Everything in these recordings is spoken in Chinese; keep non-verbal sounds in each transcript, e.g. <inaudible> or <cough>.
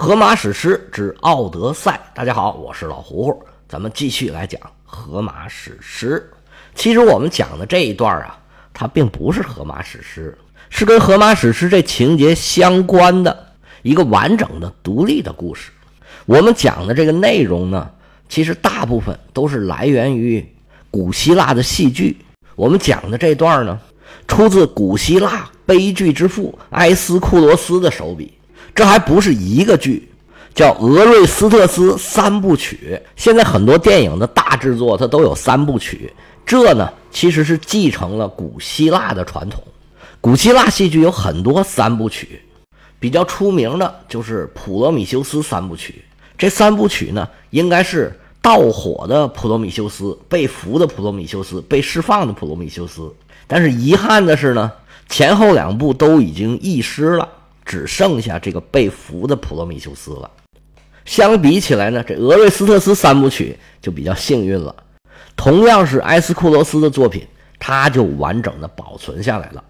荷马史诗之《奥德赛》。大家好，我是老胡胡，咱们继续来讲荷马史诗。其实我们讲的这一段啊，它并不是荷马史诗，是跟荷马史诗这情节相关的一个完整的独立的故事。我们讲的这个内容呢，其实大部分都是来源于古希腊的戏剧。我们讲的这段呢，出自古希腊悲剧之父埃斯库罗斯的手笔。这还不是一个剧，叫《俄瑞斯特斯三部曲》。现在很多电影的大制作，它都有三部曲。这呢，其实是继承了古希腊的传统。古希腊戏剧有很多三部曲，比较出名的就是《普罗米修斯三部曲》。这三部曲呢，应该是盗火的普罗米修斯、被俘的普罗米修斯、被释放的普罗米修斯。但是遗憾的是呢，前后两部都已经遗失了。只剩下这个被俘的普罗米修斯了。相比起来呢，这俄瑞斯特斯三部曲就比较幸运了。同样是埃斯库罗斯的作品，它就完整的保存下来了。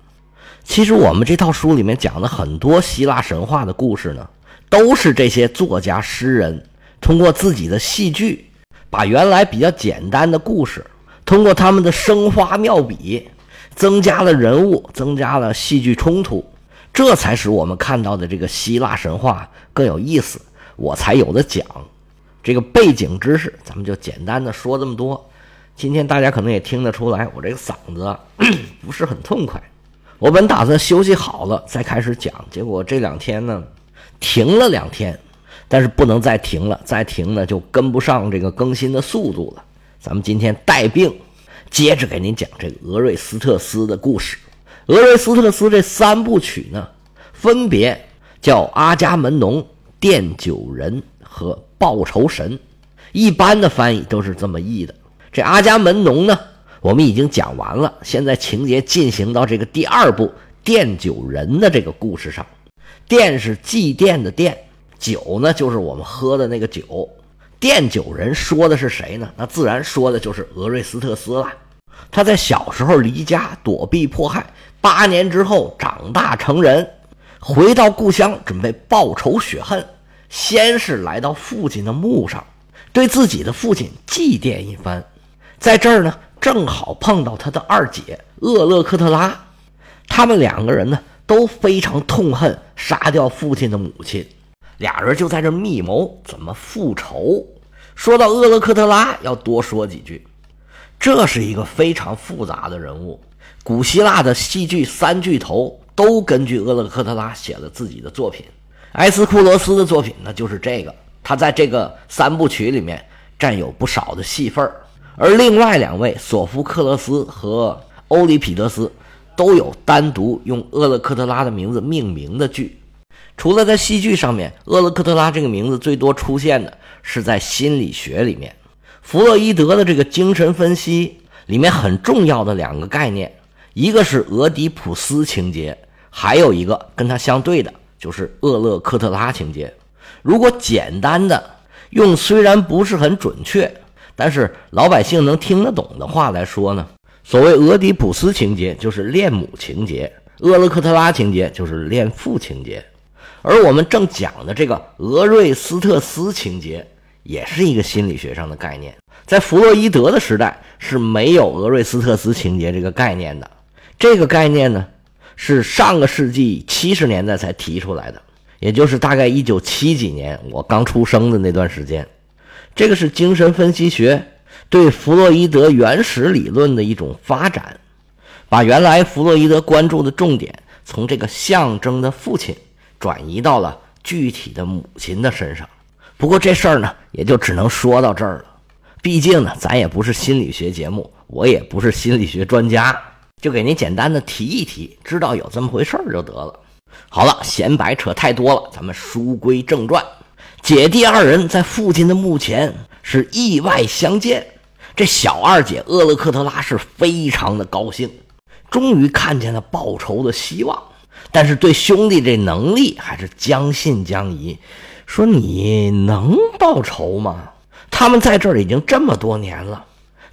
其实我们这套书里面讲的很多希腊神话的故事呢，都是这些作家诗人通过自己的戏剧，把原来比较简单的故事，通过他们的生花妙笔，增加了人物，增加了戏剧冲突。这才使我们看到的这个希腊神话更有意思，我才有的讲。这个背景知识，咱们就简单的说这么多。今天大家可能也听得出来，我这个嗓子 <clears throat> 不是很痛快。我本打算休息好了再开始讲，结果这两天呢停了两天，但是不能再停了，再停呢就跟不上这个更新的速度了。咱们今天带病，接着给您讲这个俄瑞斯特斯的故事。俄瑞斯特斯这三部曲呢，分别叫《阿伽门农》《奠酒人》和《报仇神》，一般的翻译都是这么译的。这《阿伽门农》呢，我们已经讲完了，现在情节进行到这个第二部《奠酒人》的这个故事上。奠是祭奠的奠，酒呢就是我们喝的那个酒。奠酒人说的是谁呢？那自然说的就是俄瑞斯特斯了。他在小时候离家躲避迫害。八年之后，长大成人，回到故乡，准备报仇雪恨。先是来到父亲的墓上，对自己的父亲祭奠一番。在这儿呢，正好碰到他的二姐厄勒克特拉。他们两个人呢，都非常痛恨杀掉父亲的母亲，俩人就在这密谋怎么复仇。说到厄勒克特拉，要多说几句，这是一个非常复杂的人物。古希腊的戏剧三巨头都根据厄勒克特拉写了自己的作品，埃斯库罗斯的作品呢就是这个，他在这个三部曲里面占有不少的戏份而另外两位索福克勒斯和欧里庇得斯都有单独用厄勒克特拉的名字命名的剧。除了在戏剧上面，厄勒克特拉这个名字最多出现的是在心理学里面，弗洛伊德的这个精神分析里面很重要的两个概念。一个是俄狄浦斯情节，还有一个跟它相对的就是厄勒克特拉情节。如果简单的用虽然不是很准确，但是老百姓能听得懂的话来说呢，所谓俄狄浦斯情节就是恋母情节，厄勒克特拉情节就是恋父情节。而我们正讲的这个俄瑞斯特斯情节，也是一个心理学上的概念。在弗洛伊德的时代是没有俄瑞斯特斯情节这个概念的。这个概念呢，是上个世纪七十年代才提出来的，也就是大概一九七几年我刚出生的那段时间。这个是精神分析学对弗洛伊德原始理论的一种发展，把原来弗洛伊德关注的重点从这个象征的父亲转移到了具体的母亲的身上。不过这事儿呢，也就只能说到这儿了。毕竟呢，咱也不是心理学节目，我也不是心理学专家。就给您简单的提一提，知道有这么回事儿就得了。好了，闲白扯太多了，咱们书归正传。姐弟二人在父亲的墓前是意外相见，这小二姐厄勒克特拉是非常的高兴，终于看见了报仇的希望。但是对兄弟这能力还是将信将疑，说你能报仇吗？他们在这儿已经这么多年了。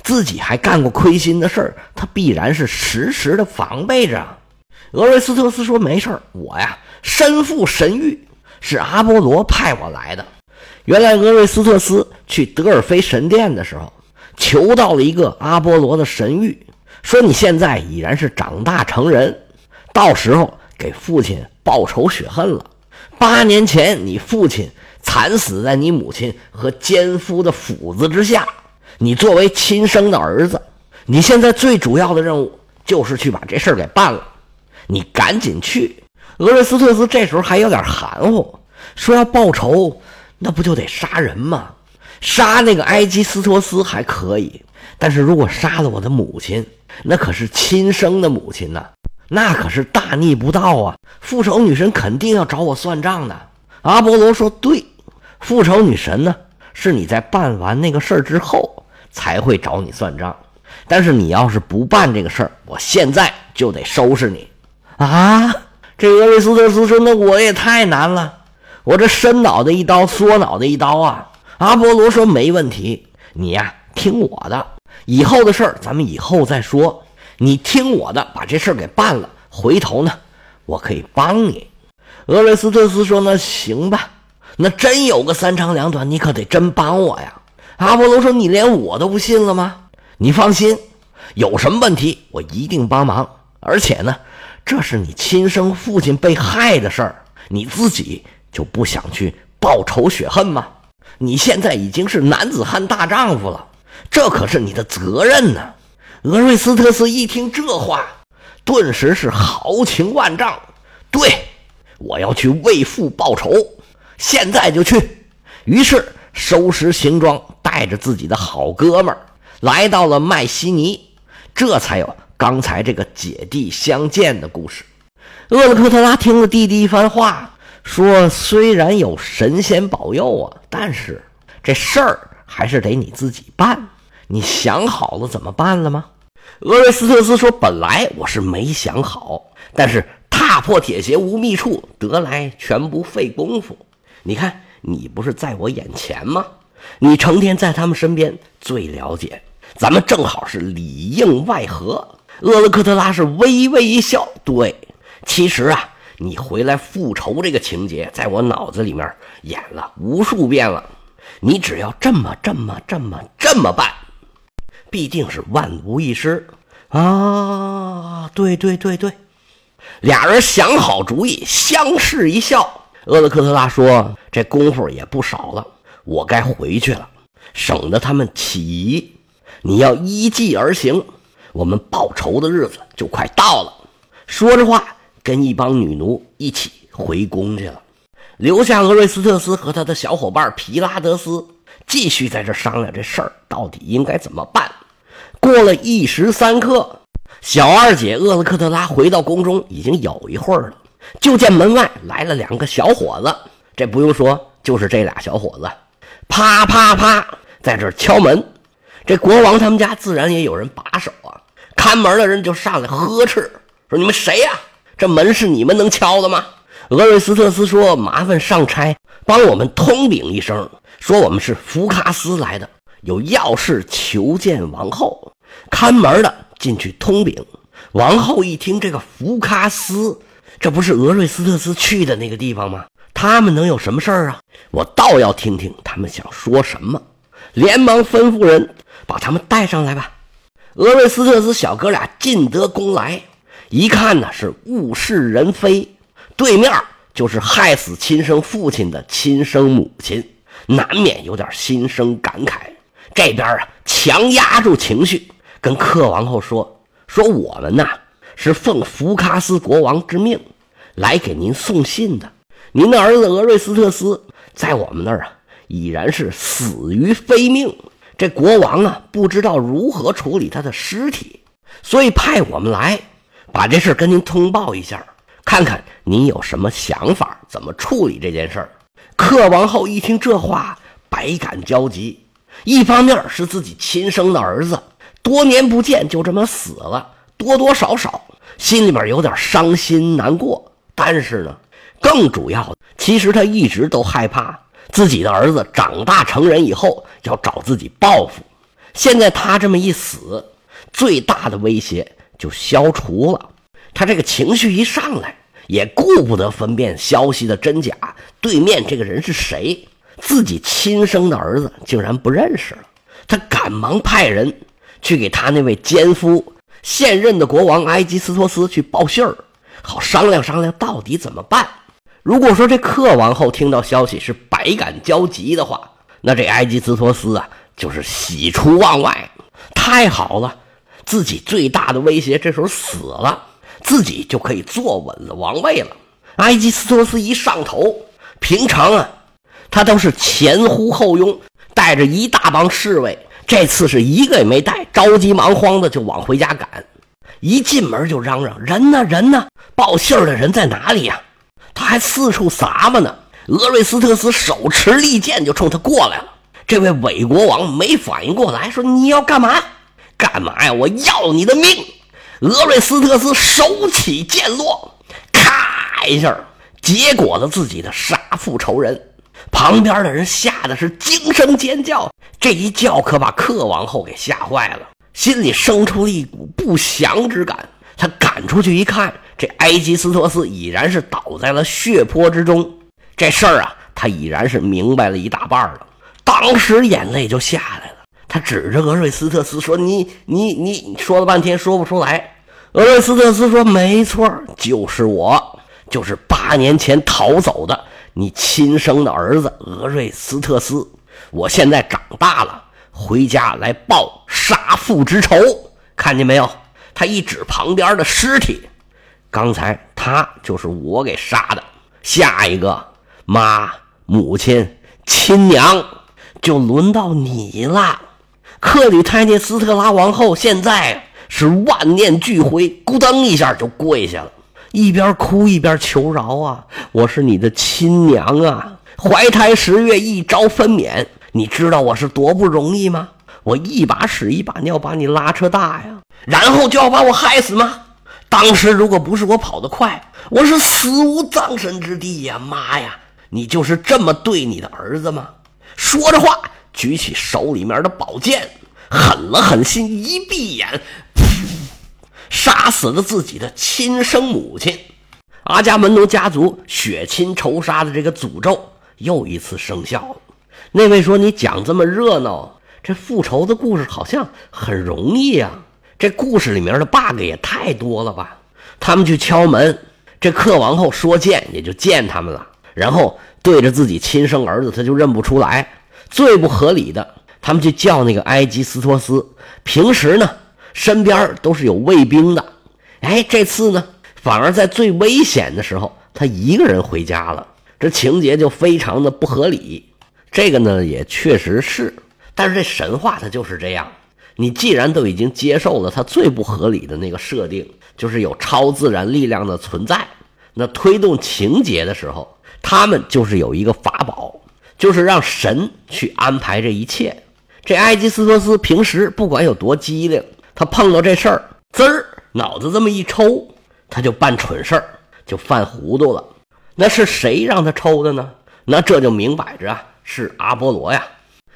自己还干过亏心的事儿，他必然是时时的防备着。俄瑞斯特斯说：“没事儿，我呀身负神谕，是阿波罗派我来的。原来俄瑞斯特斯去德尔菲神殿的时候，求到了一个阿波罗的神谕，说你现在已然是长大成人，到时候给父亲报仇雪恨了。八年前你父亲惨死在你母亲和奸夫的斧子之下，你作为亲生的儿子，你现在最主要的任务就是去把这事儿给办了。你赶紧去。俄瑞斯特斯这时候还有点含糊，说要报仇。那不就得杀人吗？杀那个埃基斯托斯还可以，但是如果杀了我的母亲，那可是亲生的母亲呐，那可是大逆不道啊！复仇女神肯定要找我算账的。阿波罗说：“对，复仇女神呢，是你在办完那个事儿之后才会找你算账。但是你要是不办这个事儿，我现在就得收拾你啊！”这俄瑞斯特斯说：“那我也太难了。”我这伸脑袋一刀，缩脑袋一刀啊！阿波罗说：“没问题，你呀听我的，以后的事儿咱们以后再说。你听我的，把这事儿给办了，回头呢，我可以帮你。”俄瑞斯特斯说：“那行吧，那真有个三长两短，你可得真帮我呀。”阿波罗说：“你连我都不信了吗？你放心，有什么问题我一定帮忙。而且呢，这是你亲生父亲被害的事儿，你自己。”就不想去报仇雪恨吗？你现在已经是男子汉大丈夫了，这可是你的责任呢。俄瑞斯特斯一听这话，顿时是豪情万丈。对，我要去为父报仇，现在就去。于是收拾行装，带着自己的好哥们儿来到了麦西尼，这才有刚才这个姐弟相见的故事。厄勒克特拉听了弟弟一番话。说虽然有神仙保佑啊，但是这事儿还是得你自己办。你想好了怎么办了吗？俄瑞斯特斯说：“本来我是没想好，但是踏破铁鞋无觅处，得来全不费功夫。你看，你不是在我眼前吗？你成天在他们身边，最了解。咱们正好是里应外合。”厄勒克特拉是微微一笑：“对，其实啊。”你回来复仇这个情节，在我脑子里面演了无数遍了。你只要这么、这么、这么、这么办，必定是万无一失啊！对对对对，俩人想好主意，相视一笑。厄勒克特拉说：“这功夫也不少了，我该回去了，省得他们起疑。你要依计而行，我们报仇的日子就快到了。”说着话。跟一帮女奴一起回宫去了，留下俄瑞斯特斯和他的小伙伴皮拉德斯继续在这商量这事儿到底应该怎么办。过了一时三刻，小二姐厄勒克特拉回到宫中已经有一会儿了，就见门外来了两个小伙子。这不用说，就是这俩小伙子，啪啪啪在这敲门。这国王他们家自然也有人把守啊，看门的人就上来呵斥说：“你们谁呀？”这门是你们能敲的吗？俄瑞斯特斯说：“麻烦上差帮我们通禀一声，说我们是福卡斯来的，有要事求见王后。”看门的进去通禀。王后一听，这个福卡斯，这不是俄瑞斯特斯去的那个地方吗？他们能有什么事儿啊？我倒要听听他们想说什么。连忙吩咐人把他们带上来吧。俄瑞斯特斯小哥俩进得宫来。一看呢是物是人非，对面就是害死亲生父亲的亲生母亲，难免有点心生感慨。这边啊强压住情绪，跟克王后说：“说我们呐是奉福卡斯国王之命来给您送信的。您的儿子俄瑞斯特斯在我们那儿啊已然是死于非命，这国王啊不知道如何处理他的尸体，所以派我们来。”把这事跟您通报一下，看看您有什么想法，怎么处理这件事儿。克王后一听这话，百感交集。一方面是自己亲生的儿子，多年不见就这么死了，多多少少心里面有点伤心难过。但是呢，更主要的，其实他一直都害怕自己的儿子长大成人以后要找自己报复。现在他这么一死，最大的威胁。就消除了，他这个情绪一上来，也顾不得分辨消息的真假，对面这个人是谁，自己亲生的儿子竟然不认识了。他赶忙派人去给他那位奸夫、现任的国王埃吉斯托斯去报信儿，好商量商量到底怎么办。如果说这克王后听到消息是百感交集的话，那这埃吉斯托斯啊就是喜出望外，太好了，自己最大的威胁这时候死了。自己就可以坐稳了王位了。埃吉斯托斯一上头，平常啊，他都是前呼后拥，带着一大帮侍卫。这次是一个也没带，着急忙慌的就往回家赶。一进门就嚷嚷：“人呢？人呢？报信的人在哪里呀？”他还四处撒嘛呢。俄瑞斯特斯手持利剑就冲他过来了。这位伪国王没反应过来，说：“你要干嘛？干嘛呀？我要你的命！”俄瑞斯特斯手起剑落，咔一下结果了自己的杀父仇人。旁边的人吓得是惊声尖叫，这一叫可把克王后给吓坏了，心里生出了一股不祥之感。他赶出去一看，这埃吉斯托斯已然是倒在了血泊之中。这事儿啊，他已然是明白了一大半了，当时眼泪就下来。他指着俄瑞斯特斯说：“你你你，说了半天说不出来。”俄瑞斯特斯说：“没错，就是我，就是八年前逃走的你亲生的儿子俄瑞斯特斯。我现在长大了，回家来报杀父之仇。看见没有？他一指旁边的尸体，刚才他就是我给杀的。下一个，妈、母亲、亲娘，就轮到你了。”克里泰涅斯特拉王后现在是万念俱灰，咕噔一下就跪下了，一边哭一边求饶啊！我是你的亲娘啊，怀胎十月一朝分娩，你知道我是多不容易吗？我一把屎一把尿把你拉扯大呀，然后就要把我害死吗？当时如果不是我跑得快，我是死无葬身之地呀！妈呀，你就是这么对你的儿子吗？说着话。举起手里面的宝剑，狠了狠心，一闭眼，杀死了自己的亲生母亲。阿伽门农家族血亲仇杀的这个诅咒又一次生效了。那位说：“你讲这么热闹，这复仇的故事好像很容易啊？这故事里面的 bug 也太多了吧？”他们去敲门，这克王后说见也就见他们了，然后对着自己亲生儿子，他就认不出来。最不合理的，他们去叫那个埃及斯托斯。平时呢，身边都是有卫兵的。哎，这次呢，反而在最危险的时候，他一个人回家了。这情节就非常的不合理。这个呢，也确实是。但是这神话它就是这样。你既然都已经接受了它最不合理的那个设定，就是有超自然力量的存在，那推动情节的时候，他们就是有一个法宝。就是让神去安排这一切。这埃吉斯托斯平时不管有多机灵，他碰到这事儿，滋儿脑子这么一抽，他就办蠢事儿，就犯糊涂了。那是谁让他抽的呢？那这就明摆着啊，是阿波罗呀。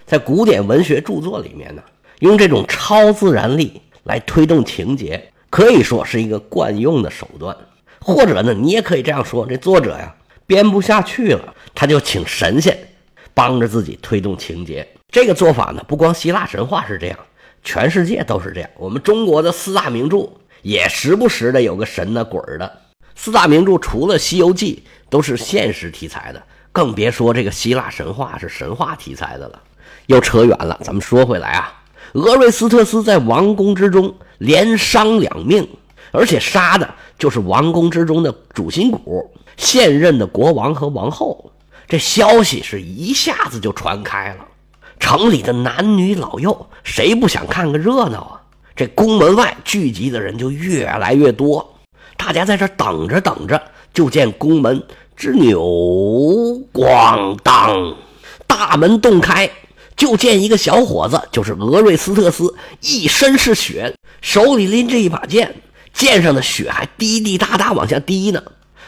在古典文学著作里面呢，用这种超自然力来推动情节，可以说是一个惯用的手段。或者呢，你也可以这样说：这作者呀，编不下去了，他就请神仙。帮着自己推动情节，这个做法呢，不光希腊神话是这样，全世界都是这样。我们中国的四大名著也时不时的有个神的鬼的。四大名著除了《西游记》都是现实题材的，更别说这个希腊神话是神话题材的了。又扯远了，咱们说回来啊，俄瑞斯特斯在王宫之中连伤两命，而且杀的就是王宫之中的主心骨，现任的国王和王后。这消息是一下子就传开了，城里的男女老幼谁不想看个热闹啊？这宫门外聚集的人就越来越多，大家在这等着等着，就见宫门吱扭，咣当，大门洞开，就见一个小伙子，就是俄瑞斯特斯，一身是血，手里拎着一把剑，剑上的血还滴滴答答往下滴呢。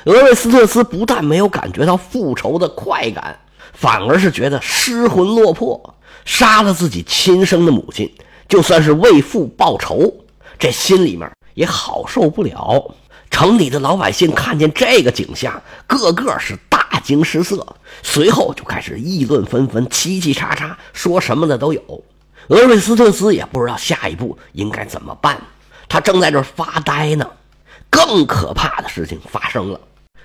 俄瑞斯特斯不但没有感觉到复仇的快感，反而是觉得失魂落魄。杀了自己亲生的母亲，就算是为父报仇，这心里面也好受不了。城里的老百姓看见这个景象，个个是大惊失色，随后就开始议论纷纷，叽叽喳喳，说什么的都有。俄瑞斯特斯也不知道下一步应该怎么办，他正在这发呆呢。更可怕的事情发生了，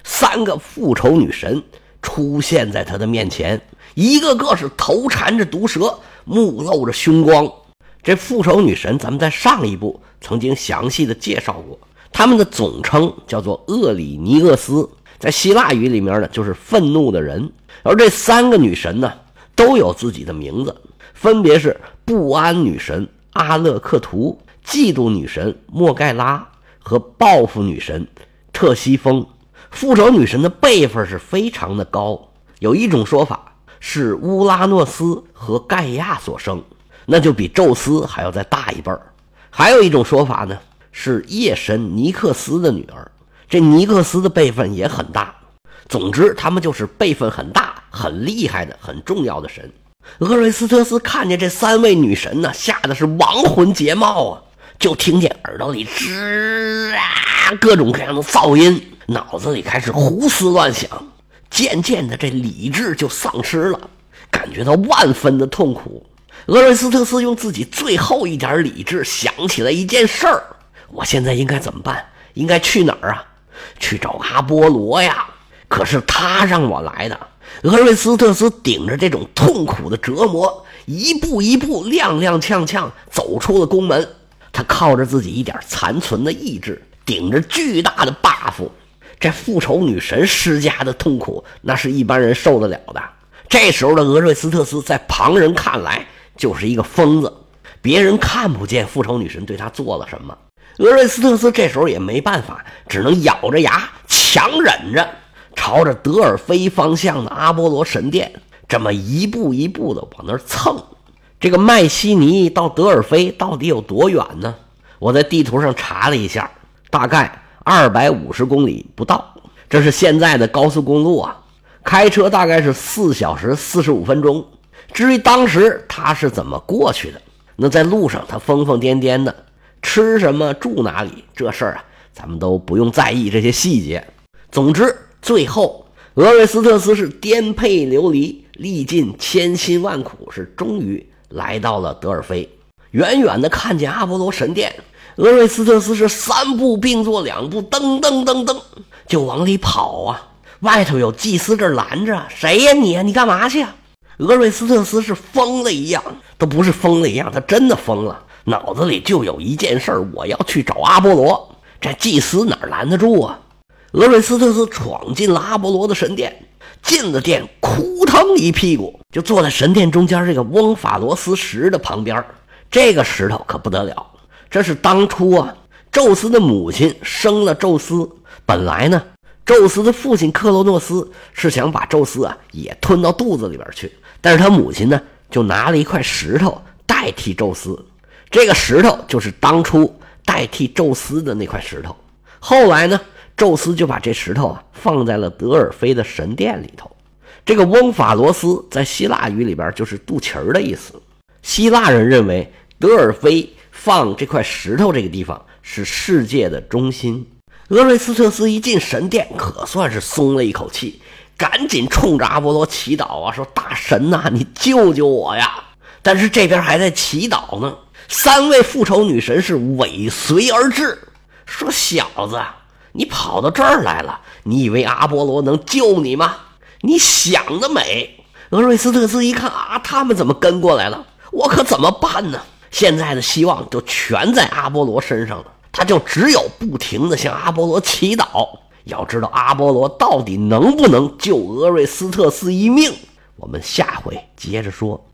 三个复仇女神出现在他的面前，一个个是头缠着毒蛇，目露着凶光。这复仇女神，咱们在上一部曾经详细的介绍过。他们的总称叫做厄里尼厄斯，在希腊语里面呢，就是愤怒的人。而这三个女神呢，都有自己的名字，分别是不安女神阿勒克图、嫉妒女神莫盖拉和报复女神特西风。复仇女神的辈分是非常的高，有一种说法是乌拉诺斯和盖亚所生，那就比宙斯还要再大一辈儿。还有一种说法呢。是夜神尼克斯的女儿，这尼克斯的辈分也很大。总之，他们就是辈分很大、很厉害的、很重要的神。厄瑞斯特斯看见这三位女神呢，吓得是亡魂皆冒啊！就听见耳朵里吱啊各种各样的噪音，脑子里开始胡思乱想，渐渐的这理智就丧失了，感觉到万分的痛苦。俄瑞斯特斯用自己最后一点理智想起了一件事儿。我现在应该怎么办？应该去哪儿啊？去找阿波罗呀！可是他让我来的。俄瑞斯特斯顶着这种痛苦的折磨，一步一步踉踉跄跄走出了宫门。他靠着自己一点残存的意志，顶着巨大的 buff，这复仇女神施加的痛苦，那是一般人受得了的。这时候的俄瑞斯特斯，在旁人看来就是一个疯子，别人看不见复仇女神对他做了什么。俄瑞斯特斯这时候也没办法，只能咬着牙强忍着，朝着德尔菲方向的阿波罗神殿这么一步一步的往那儿蹭。这个麦西尼到德尔菲到底有多远呢？我在地图上查了一下，大概二百五十公里不到。这是现在的高速公路啊，开车大概是四小时四十五分钟。至于当时他是怎么过去的，那在路上他疯疯癫癫的。吃什么住哪里这事儿啊，咱们都不用在意这些细节。总之，最后俄瑞斯特斯是颠沛流离，历尽千辛万苦，是终于来到了德尔菲。远远的看见阿波罗神殿，俄瑞斯特斯是三步并作两步，噔噔噔噔就往里跑啊！外头有祭司这拦着，谁呀你？你干嘛去啊？俄瑞斯特斯是疯了一样，都不是疯了一样，他真的疯了。脑子里就有一件事我要去找阿波罗。这祭司哪拦得住啊？俄瑞斯特斯闯进了阿波罗的神殿，进了殿，扑腾一屁股就坐在神殿中间这个翁法罗斯石的旁边。这个石头可不得了，这是当初啊，宙斯的母亲生了宙斯。本来呢，宙斯的父亲克罗诺斯是想把宙斯啊也吞到肚子里边去，但是他母亲呢，就拿了一块石头代替宙斯。这个石头就是当初代替宙斯的那块石头。后来呢，宙斯就把这石头啊放在了德尔菲的神殿里头。这个翁法罗斯在希腊语里边就是肚脐儿的意思。希腊人认为德尔菲放这块石头这个地方是世界的中心。俄瑞斯特斯一进神殿，可算是松了一口气，赶紧冲着阿波罗祈祷啊，说：“大神呐，你救救我呀！”但是这边还在祈祷呢。三位复仇女神是尾随而至，说：“小子，你跑到这儿来了，你以为阿波罗能救你吗？你想得美！”俄瑞斯特斯一看啊，他们怎么跟过来了？我可怎么办呢？现在的希望就全在阿波罗身上了，他就只有不停的向阿波罗祈祷。要知道阿波罗到底能不能救俄瑞斯特斯一命？我们下回接着说。